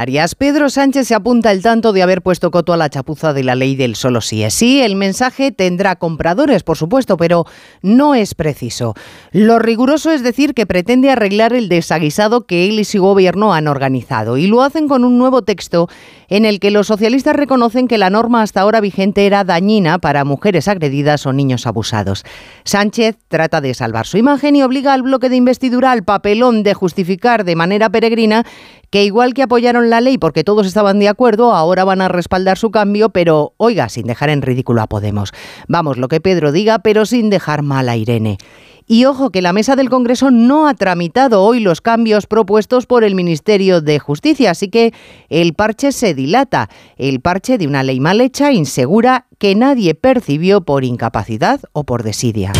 Arias Pedro Sánchez se apunta el tanto de haber puesto coto a la chapuza de la ley del solo sí es sí. El mensaje tendrá compradores, por supuesto, pero no es preciso. Lo riguroso es decir que pretende arreglar el desaguisado que él y su gobierno han organizado. Y lo hacen con un nuevo texto en el que los socialistas reconocen que la norma hasta ahora vigente era dañina para mujeres agredidas o niños abusados. Sánchez trata de salvar su imagen y obliga al bloque de investidura al papelón de justificar de manera peregrina que igual que apoyaron la ley porque todos estaban de acuerdo, ahora van a respaldar su cambio, pero oiga, sin dejar en ridículo a Podemos. Vamos, lo que Pedro diga, pero sin dejar mal a Irene. Y ojo que la mesa del Congreso no ha tramitado hoy los cambios propuestos por el Ministerio de Justicia, así que el parche se dilata, el parche de una ley mal hecha, insegura, que nadie percibió por incapacidad o por desidia.